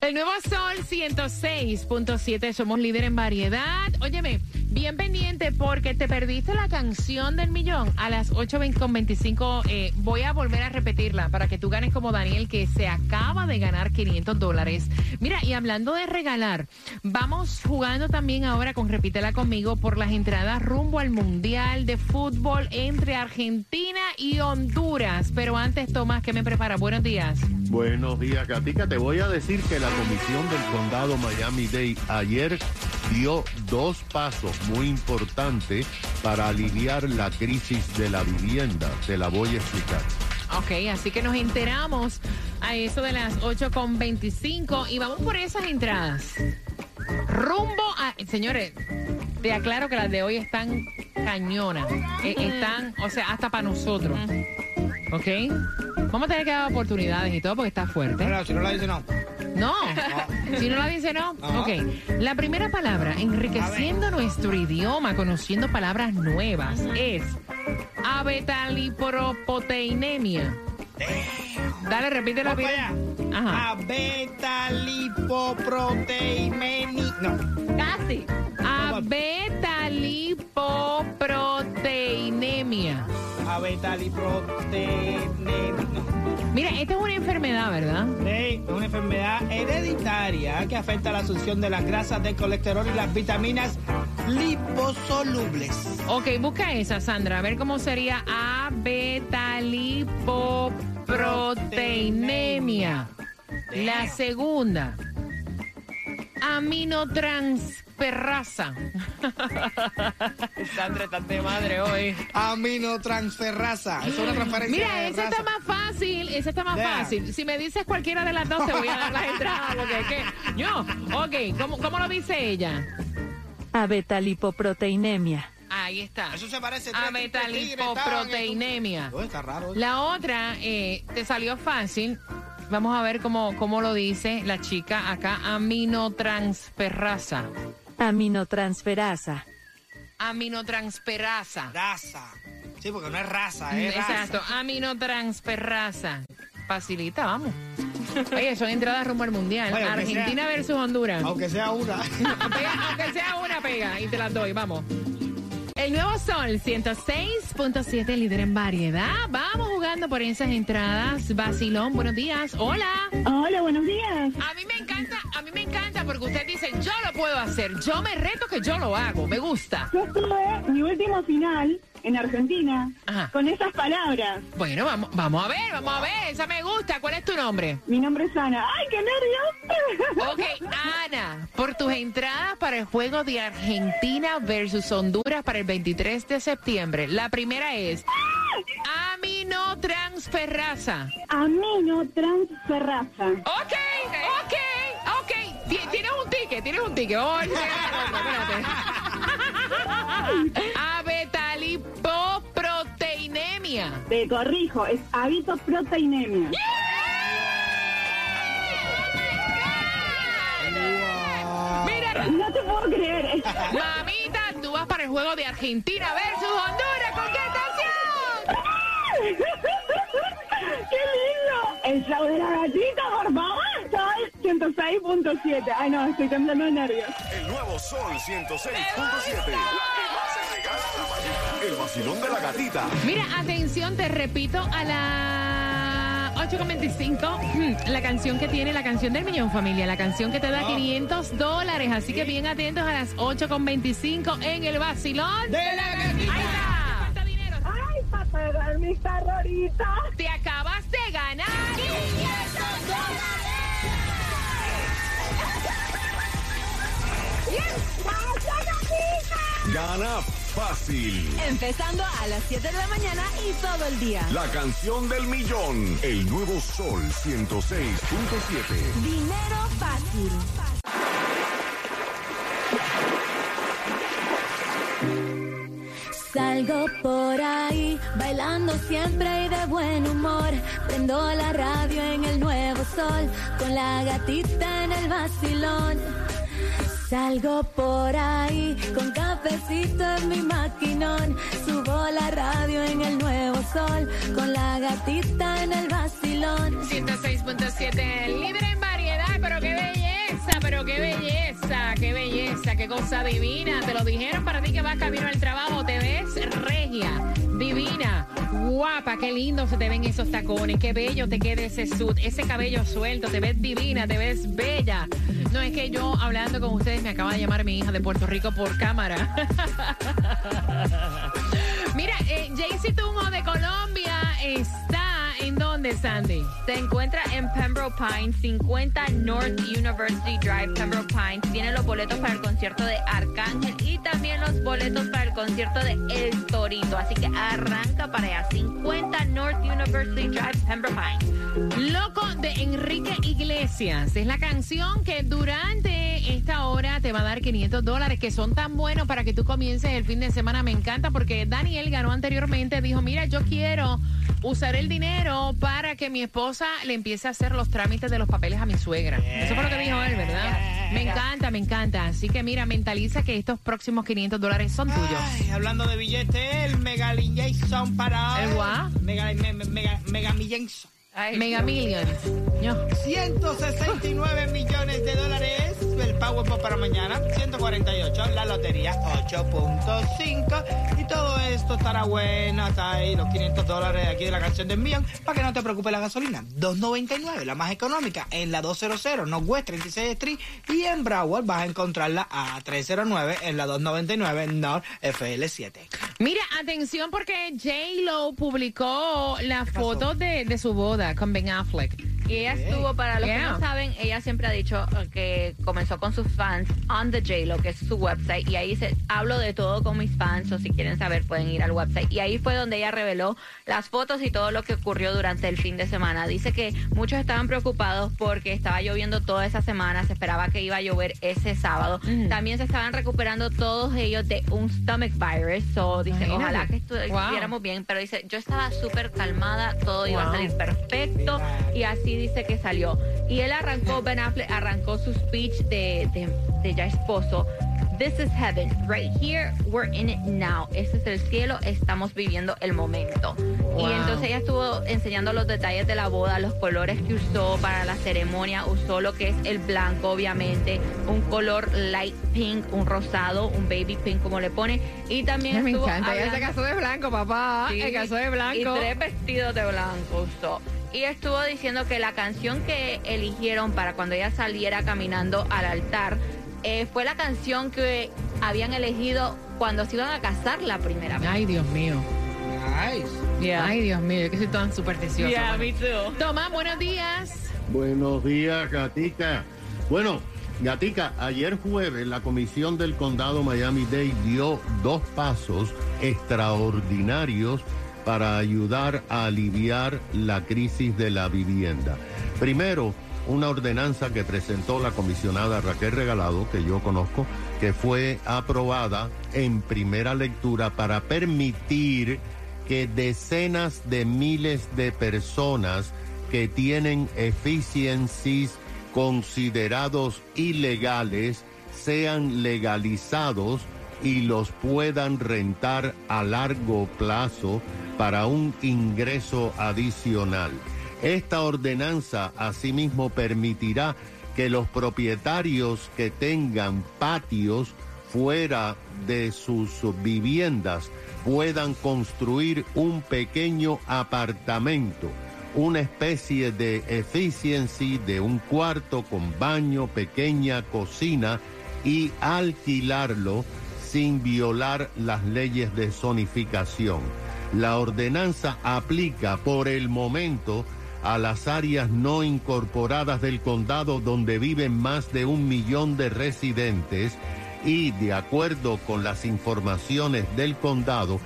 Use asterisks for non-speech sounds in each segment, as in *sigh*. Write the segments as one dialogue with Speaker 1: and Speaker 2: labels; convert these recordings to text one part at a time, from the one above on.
Speaker 1: El nuevo Sol 106.7, somos líder en variedad. Óyeme, bien pendiente porque te perdiste la canción del millón a las 8.25. Eh, voy a volver a repetirla para que tú ganes como Daniel, que se acaba de ganar 500 dólares. Mira, y hablando de regalar, vamos jugando también ahora con Repítela conmigo por las entradas rumbo al Mundial de Fútbol entre Argentina y Honduras. Pero antes, Tomás, ¿qué me prepara? Buenos días.
Speaker 2: Buenos días, Gatica. Te voy a decir que la comisión del condado Miami-Dade ayer dio dos pasos muy importantes para aliviar la crisis de la vivienda. Te la voy a explicar.
Speaker 1: Ok, así que nos enteramos a eso de las 8.25 y vamos por esas entradas. Rumbo a... Señores, te aclaro que las de hoy están cañonas. Eh, están, o sea, hasta para nosotros. ¿Ok? Vamos a tener que dar oportunidades y todo porque está fuerte.
Speaker 3: Pero si no la dice no.
Speaker 1: No. *laughs* Si no la dice no. Ok. La primera palabra, enriqueciendo nuestro idioma, conociendo palabras nuevas, es abetalipropoteinemia. Dale, repítelo
Speaker 3: Vamos
Speaker 1: bien.
Speaker 3: para
Speaker 1: Ajá.
Speaker 3: allá. Beta lipoproteinemia. No.
Speaker 1: Casi. Abetalipopproteinemia.
Speaker 3: A beta lipoproteinemia. No.
Speaker 1: Mira, esta es una enfermedad, ¿verdad?
Speaker 3: Sí, es una enfermedad hereditaria que afecta la asunción de las grasas del colesterol y las vitaminas liposolubles.
Speaker 1: Ok, busca esa, Sandra. A ver cómo sería abetalipopproteinemia. La segunda. Aminotransferasa. Sandra, estás de madre hoy.
Speaker 3: Aminotransferasa. Es una transferencia
Speaker 1: Mira,
Speaker 3: de
Speaker 1: esa está más fácil, esa está más
Speaker 3: Yeah.
Speaker 1: fácil. Si me dices cualquiera de las dos, te voy a dar las entradas. Porque es que, yo, ok, ¿cómo, ¿cómo lo dice ella?
Speaker 4: Abetalipopproteinemia.
Speaker 1: Ahí está.
Speaker 3: Eso se parece en tu- Oh, está raro.
Speaker 1: La otra, eh, te salió fácil. Vamos a ver cómo, cómo lo dice la chica acá. Aminotransferasa.
Speaker 4: Aminotransferasa.
Speaker 1: Aminotransferasa.
Speaker 3: Grasa. Sí, porque no es raza, es
Speaker 1: Exacto,
Speaker 3: raza.
Speaker 1: aminotransferasa. Facilita, vamos. Oye, son entradas rumbo al mundial.
Speaker 3: Oye,
Speaker 1: Argentina
Speaker 3: sea-
Speaker 1: versus Honduras.
Speaker 3: Aunque sea una.
Speaker 1: Pega, aunque sea una pega y te las doy, vamos. El nuevo Sol 106.7, líder en variedad. Vamos jugando por esas entradas. Basilón, buenos días. Hola.
Speaker 5: Hola, buenos días.
Speaker 1: A mí me encanta, a mí me encanta porque usted dice, yo lo puedo hacer. Yo me reto que yo lo hago. Me gusta.
Speaker 5: Yo estuve mi último final en Argentina
Speaker 1: Ajá.
Speaker 5: con esas palabras.
Speaker 1: Bueno, vamos, vamos a ver, vamos a ver. Esa me gusta. ¿Cuál es tu nombre?
Speaker 5: Mi nombre es Ana. ¡Ay, qué nervios!
Speaker 1: Ok, Ana, por tus entradas para el juego de Argentina versus Honduras para el 23 de septiembre. La primera es aminotransferasa.
Speaker 5: Aminotransferasa.
Speaker 1: Ok, ok, ticket, tienes un ticket. Oh, espérate. Abetalipopproteinemia.
Speaker 5: Te corrijo, es habitoproteinemia.
Speaker 1: Mira,
Speaker 5: No te puedo creer.
Speaker 1: mamita, tú vas para el juego de Argentina versus Honduras. ¿Con qué estación?
Speaker 5: ¡Qué lindo! El show de la gatita, por favor. Sol 106.7. Ay, no, estoy temblando de nervios.
Speaker 6: El nuevo Sol 106.7. El vacilón de la gatita.
Speaker 1: Mira, atención, te repito a la 8.25 la canción que tiene la canción del millón familia, la canción que te da 500 dólares. Así que bien atentos a las 8.25 en el vacilón.
Speaker 3: De la gatita.
Speaker 1: Ahí está.
Speaker 5: ¡Ay, para pagar mis terroristas!
Speaker 6: Gana fácil.
Speaker 4: Empezando a las 7 de la mañana y todo el día.
Speaker 6: La canción del millón. El nuevo Sol 106.7.
Speaker 4: Dinero fácil. Salgo por
Speaker 7: ahí, bailando siempre y de buen humor. Prendo la radio en el nuevo sol, con la gatita en el vacilón. Salgo por ahí con cafecito en mi maquinón. Subo la radio en el nuevo sol con la gatita en el vacilón.
Speaker 1: 106.7, libre en variedad, pero qué belleza, pero qué belleza, qué belleza, qué cosa divina. Te lo dijeron para ti que vas camino al trabajo, te ves regia, divina, guapa, qué lindo se te ven esos tacones, qué bello te queda ese suit, ese cabello suelto, te ves divina, te ves bella. No es que yo hablando con ustedes me acaba de llamar mi hija de Puerto Rico por cámara. *laughs* Mira, eh, Jaycee Tunjo de Colombia está en dónde, Sandy?
Speaker 8: Se encuentra en Pembroke Pines, 50 North University Drive, Pembroke Pines. Tiene los boletos para el concierto de Arcángel y también los boletos para el concierto de El Torito. Así que arranca para allá, 50 North University Drive, Pembroke Pines.
Speaker 1: Loco de Enrique Iglesias. Es la canción que durante esta hora te va a dar 500 dólares, que son tan buenos para que tú comiences el fin de semana. Me encanta porque Daniel ganó anteriormente. Dijo, mira, yo quiero usar el dinero para que mi esposa le empiece a hacer los trámites de los papeles a mi suegra. Eso fue lo que dijo él, ¿verdad? Me encanta, me encanta. Así que mira, mentaliza que estos próximos 500 dólares son tuyos.
Speaker 3: Ay, hablando de billetes, el Megalin Jason para.
Speaker 1: ¿El what?
Speaker 3: Mega, me, me- mega, Mega Jason.
Speaker 1: Mega Millions. Ño.
Speaker 3: 169 millones de dólares. El Powerball para mañana. 148. La lotería 8.5. Y todo esto estará bueno. Ahí los 500 dólares aquí de la canción de Millón. Para que no te preocupe la gasolina. 2.99. La más económica. En la 200 Northwest 36 Street. Y en Broward vas a encontrarla a 309. En la 299 North FL7.
Speaker 1: Mira, atención porque J-Lo publicó la foto de, de su boda con Ben Affleck.
Speaker 8: Y ella estuvo, para los
Speaker 1: Yeah.
Speaker 8: que no saben, ella siempre ha dicho que comenzó con sus fans on the J-Lo, que es su website, y ahí dice, hablo de todo con mis fans, o si quieren saber pueden ir al website. Y ahí fue donde ella reveló las fotos y todo lo que ocurrió durante el fin de semana. Dice que muchos estaban preocupados porque estaba lloviendo toda esa semana, se esperaba que iba a llover ese sábado. También se estaban recuperando todos ellos de un stomach virus, so dice,
Speaker 1: Imagínate.
Speaker 8: ojalá que estu-
Speaker 1: Wow.
Speaker 8: estuviéramos bien, pero dice, yo estaba súper calmada, todo iba a
Speaker 1: Wow.
Speaker 8: salir perfecto y así dice que salió. Y él arrancó, Ben Affleck arrancó su speech de, de, de ya esposo. This is heaven, right here, we're in it now. Este es el cielo, estamos viviendo el momento.
Speaker 1: Wow.
Speaker 8: Y entonces ella estuvo enseñando los detalles de la boda, los colores que usó para la ceremonia, usó lo que es el blanco, obviamente, un color light pink, un rosado, un baby pink, como le pone, y también
Speaker 1: Me
Speaker 8: estuvo
Speaker 1: encanta. Ella se casó de blanco, papá.
Speaker 8: Sí,
Speaker 1: Se casó de blanco.
Speaker 8: Y tres vestidos de blanco usó. Y estuvo diciendo que la canción que eligieron para cuando ella saliera caminando al altar eh, fue la canción que habían elegido cuando se iban a casar la primera vez.
Speaker 1: Ay, Dios mío.
Speaker 3: Nice.
Speaker 1: Ay, Dios mío, yo que soy tan supersticiosa.
Speaker 8: Yeah,
Speaker 1: Bueno.
Speaker 8: me too.
Speaker 1: Tomás, buenos días.
Speaker 2: Buenos días, Gatica. Bueno, Gatica, ayer jueves la Comisión del Condado Miami-Dade dio dos pasos extraordinarios para ayudar a aliviar la crisis de la vivienda. Primero, una ordenanza que presentó la comisionada Raquel Regalado, que yo conozco, que fue aprobada en primera lectura para permitir que decenas de miles de personas que tienen eficiencies considerados ilegales sean legalizados y los puedan rentar a largo plazo para un ingreso adicional. Esta ordenanza asimismo permitirá que los propietarios que tengan patios fuera de sus viviendas puedan construir un pequeño apartamento, una especie de efficiency de un cuarto con baño, pequeña cocina y alquilarlo sin violar las leyes de zonificación. La ordenanza aplica por el momento a las áreas no incorporadas del condado donde viven más de un millón de residentes y de acuerdo con las informaciones del condado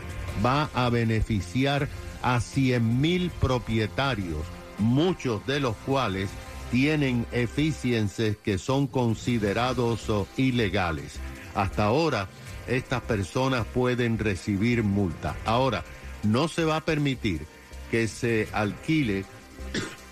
Speaker 2: va a beneficiar a 100 mil propietarios, muchos de los cuales tienen eficiencias que son considerados oh, ilegales. Hasta ahora, estas personas pueden recibir multa. Ahora, no se va a permitir que se alquile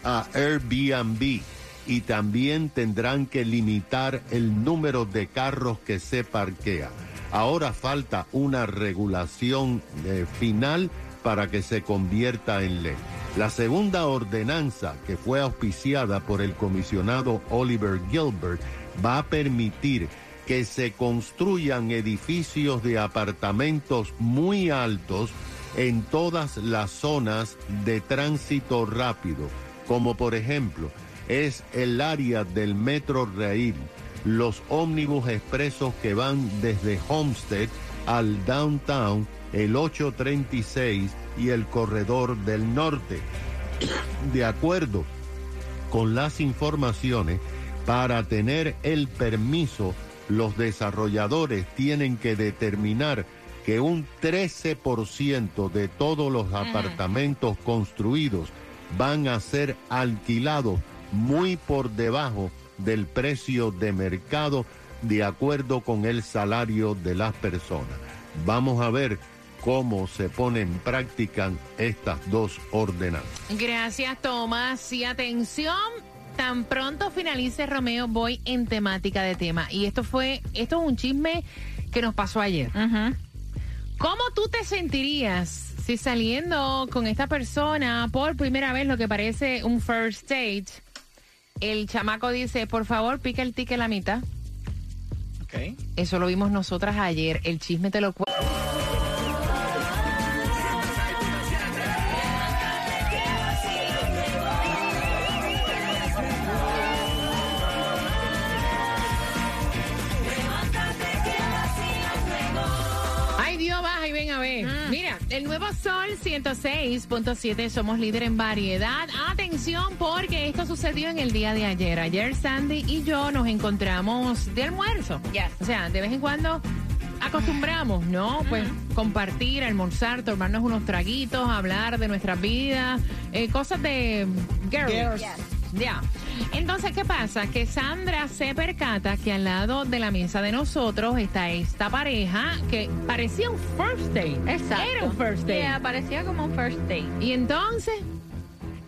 Speaker 2: a Airbnb y también tendrán que limitar el número de carros que se parquea. Ahora falta una regulación eh, final para que se convierta en ley. La segunda ordenanza que fue auspiciada por el comisionado Oliver Gilbert va a permitir que se construyan edificios de apartamentos muy altos en todas las zonas de tránsito rápido, como por ejemplo es el área del Metro Rail, los ómnibus expresos que van desde Homestead al downtown, el 836 y el corredor del norte. *coughs* De acuerdo con las informaciones, para tener el permiso, los desarrolladores tienen que determinar que un 13% de todos los apartamentos construidos van a ser alquilados muy por debajo del precio de mercado de acuerdo con el salario de las personas. Vamos a ver cómo se ponen en práctica estas dos ordenanzas.
Speaker 1: Gracias, Tomás. Y atención, tan pronto finalice Romeo, voy en temática de tema. Y esto fue, esto es un chisme que nos pasó ayer. ¿Cómo tú te sentirías si saliendo con esta persona por primera vez lo que parece un first date, el chamaco dice, por favor, pica el ticket la mitad?
Speaker 3: Ok.
Speaker 1: Eso lo vimos nosotras ayer. El chisme te lo cuento. Sol 106.7, somos líder en variedad. Atención, porque esto sucedió en el día de ayer. Ayer Sandy y yo nos encontramos de almuerzo.
Speaker 8: Yes.
Speaker 1: O sea, de vez en cuando acostumbramos, ¿no? Pues compartir, almorzar, tomarnos unos traguitos, hablar de nuestras vidas, eh, cosas de girls. Ya. Entonces, ¿qué pasa? Que Sandra se percata que al lado de la mesa de nosotros está esta pareja que parecía un first date.
Speaker 8: Exacto.
Speaker 1: Era un first date.
Speaker 8: Yeah, parecía como un first date.
Speaker 1: Y entonces,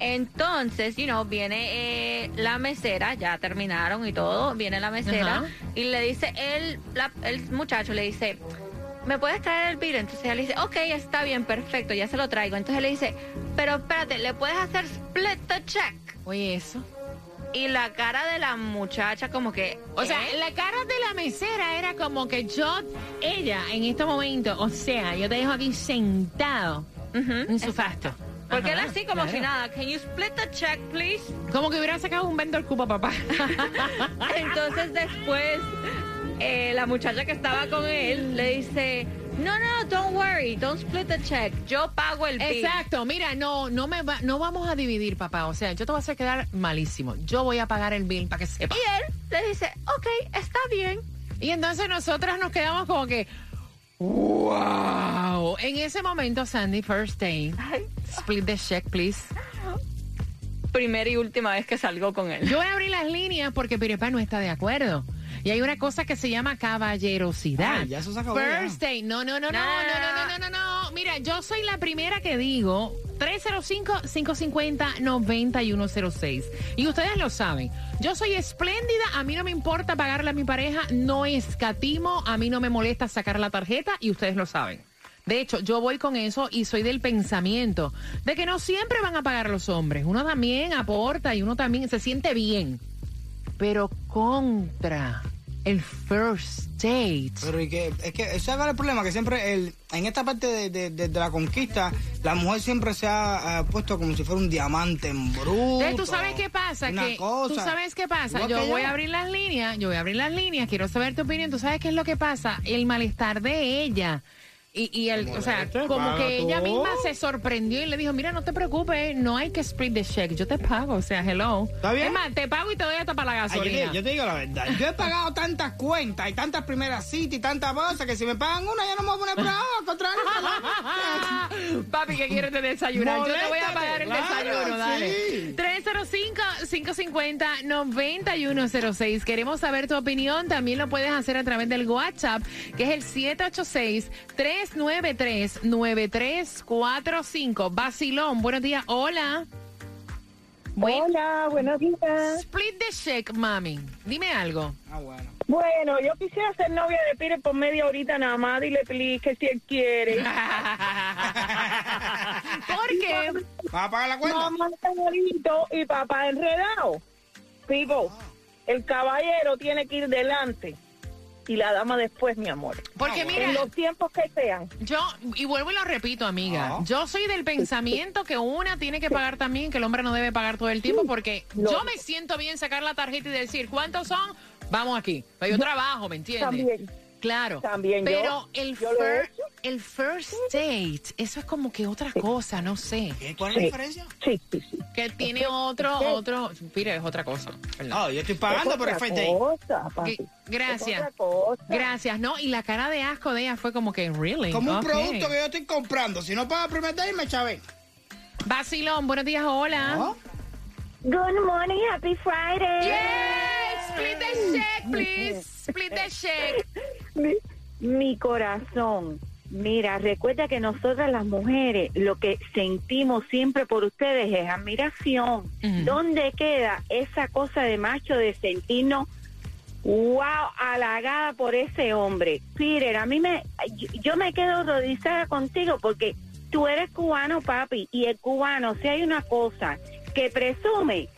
Speaker 8: Entonces, you know, viene eh, la mesera, ya terminaron y todo, viene la mesera y le dice, el, la- el muchacho le dice, ¿me puedes traer el beer? Entonces ella le dice, ok, está bien, perfecto, ya se lo traigo. Entonces le dice, pero espérate, ¿le puedes hacer split the check?
Speaker 1: Oye eso.
Speaker 8: Y la cara de la muchacha como que...
Speaker 1: O sea,
Speaker 8: ¿eh?
Speaker 1: la cara de la mesera era como que yo, ella, en este momento, o sea, yo te dejo aquí sentado
Speaker 8: Ujú,
Speaker 1: en su
Speaker 8: exacto.
Speaker 1: fasto.
Speaker 8: Porque él
Speaker 1: Ajá,
Speaker 8: así como
Speaker 1: claro.
Speaker 8: si nada, can you split the check, please?
Speaker 1: Como que hubiera sacado un vendor cupa, papá. *laughs*
Speaker 8: Entonces después eh, la muchacha que estaba con él le dice, no, no, don't worry, don't split the check, yo pago el bill.
Speaker 1: Exacto, mira, no, no me va, no vamos a dividir, papá. O sea, yo te voy a hacer quedar malísimo. Yo voy a pagar el bill para que sepa.
Speaker 8: Y él le dice, ok, está bien.
Speaker 1: Y entonces nosotras nos quedamos como que, wow. En ese momento, Sandy, first day,
Speaker 8: Ay,
Speaker 1: split the check, please.
Speaker 8: primera y última vez que salgo con él.
Speaker 1: Yo voy a abrir las líneas porque Pirepa no está de acuerdo. Y hay una cosa que se llama caballerosidad.
Speaker 3: Ay, ya eso se acabó ya.
Speaker 1: First date. No, no, no, no, no, no, no, no, no, no. Mira, yo soy la primera que digo 305-550-9106. Y ustedes lo saben. Yo soy espléndida. A mí no me importa pagarle a mi pareja. No escatimo. A mí no me molesta sacar la tarjeta. Y ustedes lo saben. De hecho, yo voy con eso y soy del pensamiento de que no siempre van a pagar los hombres. Uno también aporta y uno también se siente bien. Pero contra el first date.
Speaker 3: Pero y que, es que ese es el problema, que siempre el, en esta parte de, de- de- de la conquista, la mujer siempre se ha, ha puesto como si fuera un diamante en bruto.
Speaker 1: Entonces, ¿tú sabes qué pasa?
Speaker 3: una
Speaker 1: Que,
Speaker 3: cosa.
Speaker 1: ¿Tú sabes qué pasa? Yo voy a abrir las líneas, yo voy a abrir las líneas, quiero saber tu opinión. ¿Tú sabes qué es lo que pasa? El malestar de ella. Y, y el, o sea, como que ella misma se sorprendió y le dijo, mira, no te preocupes, no hay que split the check, yo te pago, o sea, hello.
Speaker 3: ¿Está bien?
Speaker 1: Es más, te pago y te doy hasta para la
Speaker 3: Ay, yo,
Speaker 1: gasolina.
Speaker 3: te, yo te digo la verdad. Yo he pagado tantas cuentas y tantas primeras citas y tantas cosas que si me pagan una ya no me voy a poner bravo. Contrario.
Speaker 1: Papi, ¿qué quieres de desayunar? Yo te voy a pagar el
Speaker 3: claro,
Speaker 1: desayuno, dale.
Speaker 3: sí.
Speaker 1: 305-550-9106. Queremos saber tu opinión. También lo puedes hacer a través del WhatsApp, que es el 786-393-9345. Basilón, buenos días. Hola.
Speaker 5: Hola, buenos días.
Speaker 1: Split the check, mami. Dime algo.
Speaker 3: Ah, bueno.
Speaker 5: Bueno, yo quisiera ser novia de Pire por media horita nada más. Dile, please, que si él quiere. *laughs*
Speaker 1: ¿Por qué?
Speaker 3: ¿Vas a pagar la cuenta?
Speaker 5: Mamá está bonito y papá enredado. Pipo, el caballero tiene que ir delante y la dama después, mi amor.
Speaker 1: Porque
Speaker 3: Ah,
Speaker 1: mira,
Speaker 5: En los tiempos que sean.
Speaker 1: yo, y vuelvo y lo repito, amiga,
Speaker 3: No.
Speaker 1: yo soy del pensamiento que una tiene que pagar también, que el hombre no debe pagar todo el tiempo, porque
Speaker 5: No.
Speaker 1: yo me siento bien sacar la tarjeta y decir, ¿cuántos son? Vamos aquí. Pero yo trabajo, ¿me entiendes?
Speaker 5: También.
Speaker 1: Claro.
Speaker 5: También yo.
Speaker 1: Pero el,
Speaker 5: Yo he
Speaker 1: el first date, eso es como que otra cosa, no sé.
Speaker 3: ¿Qué? ¿Cuál es la
Speaker 5: Sí.
Speaker 3: diferencia?
Speaker 5: Sí, sí, sí.
Speaker 1: Que tiene otro, otro, mira, es otra cosa.
Speaker 3: No, yo estoy pagando
Speaker 5: Es
Speaker 3: por el first date.
Speaker 5: cosa, papi.
Speaker 1: Gracias.
Speaker 5: Es otra cosa.
Speaker 1: Gracias, ¿no? Y la cara de asco de ella fue como que, really?
Speaker 3: Como un producto que yo estoy comprando. Si no paga el primer date, me chavé.
Speaker 1: Vacilón, buenos días, hola.
Speaker 3: ¿No?
Speaker 5: Good morning, happy Friday.
Speaker 1: Yes, split the check, please. Split the check. *laughs*
Speaker 5: Mi, corazón. Mira, recuerda que nosotras las mujeres lo que sentimos siempre por ustedes es admiración. ¿Dónde queda esa cosa de macho de sentirnos, wow, halagada por ese hombre? Peter, a mí me, yo, yo me quedo horrorizada contigo porque tú eres cubano, papi, y el cubano, si hay una cosa que presume,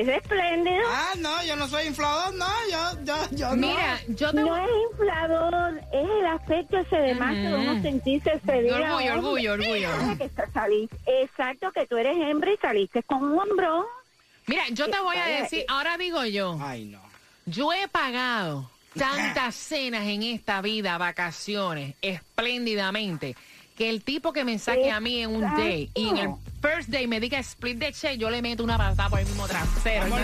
Speaker 5: es espléndido.
Speaker 3: Ah, no, yo no soy inflador, no, yo, yo, yo no.
Speaker 1: Mira, yo te
Speaker 5: No es inflador, es el aspecto ese de macho de uno sentirse feliz.
Speaker 1: Orgullo, orgullo, orgullo.
Speaker 5: Que Exacto, que tú eres hembra y saliste con un hombrón.
Speaker 1: Mira, yo te voy a decir, ahora digo yo,
Speaker 3: Ay, no.
Speaker 1: yo he pagado tantas cenas en esta vida, vacaciones, espléndidamente, que el tipo que me saque a mí en un day y en el first day me diga split de che, yo le meto una patada por el mismo trasero.
Speaker 3: Vamos,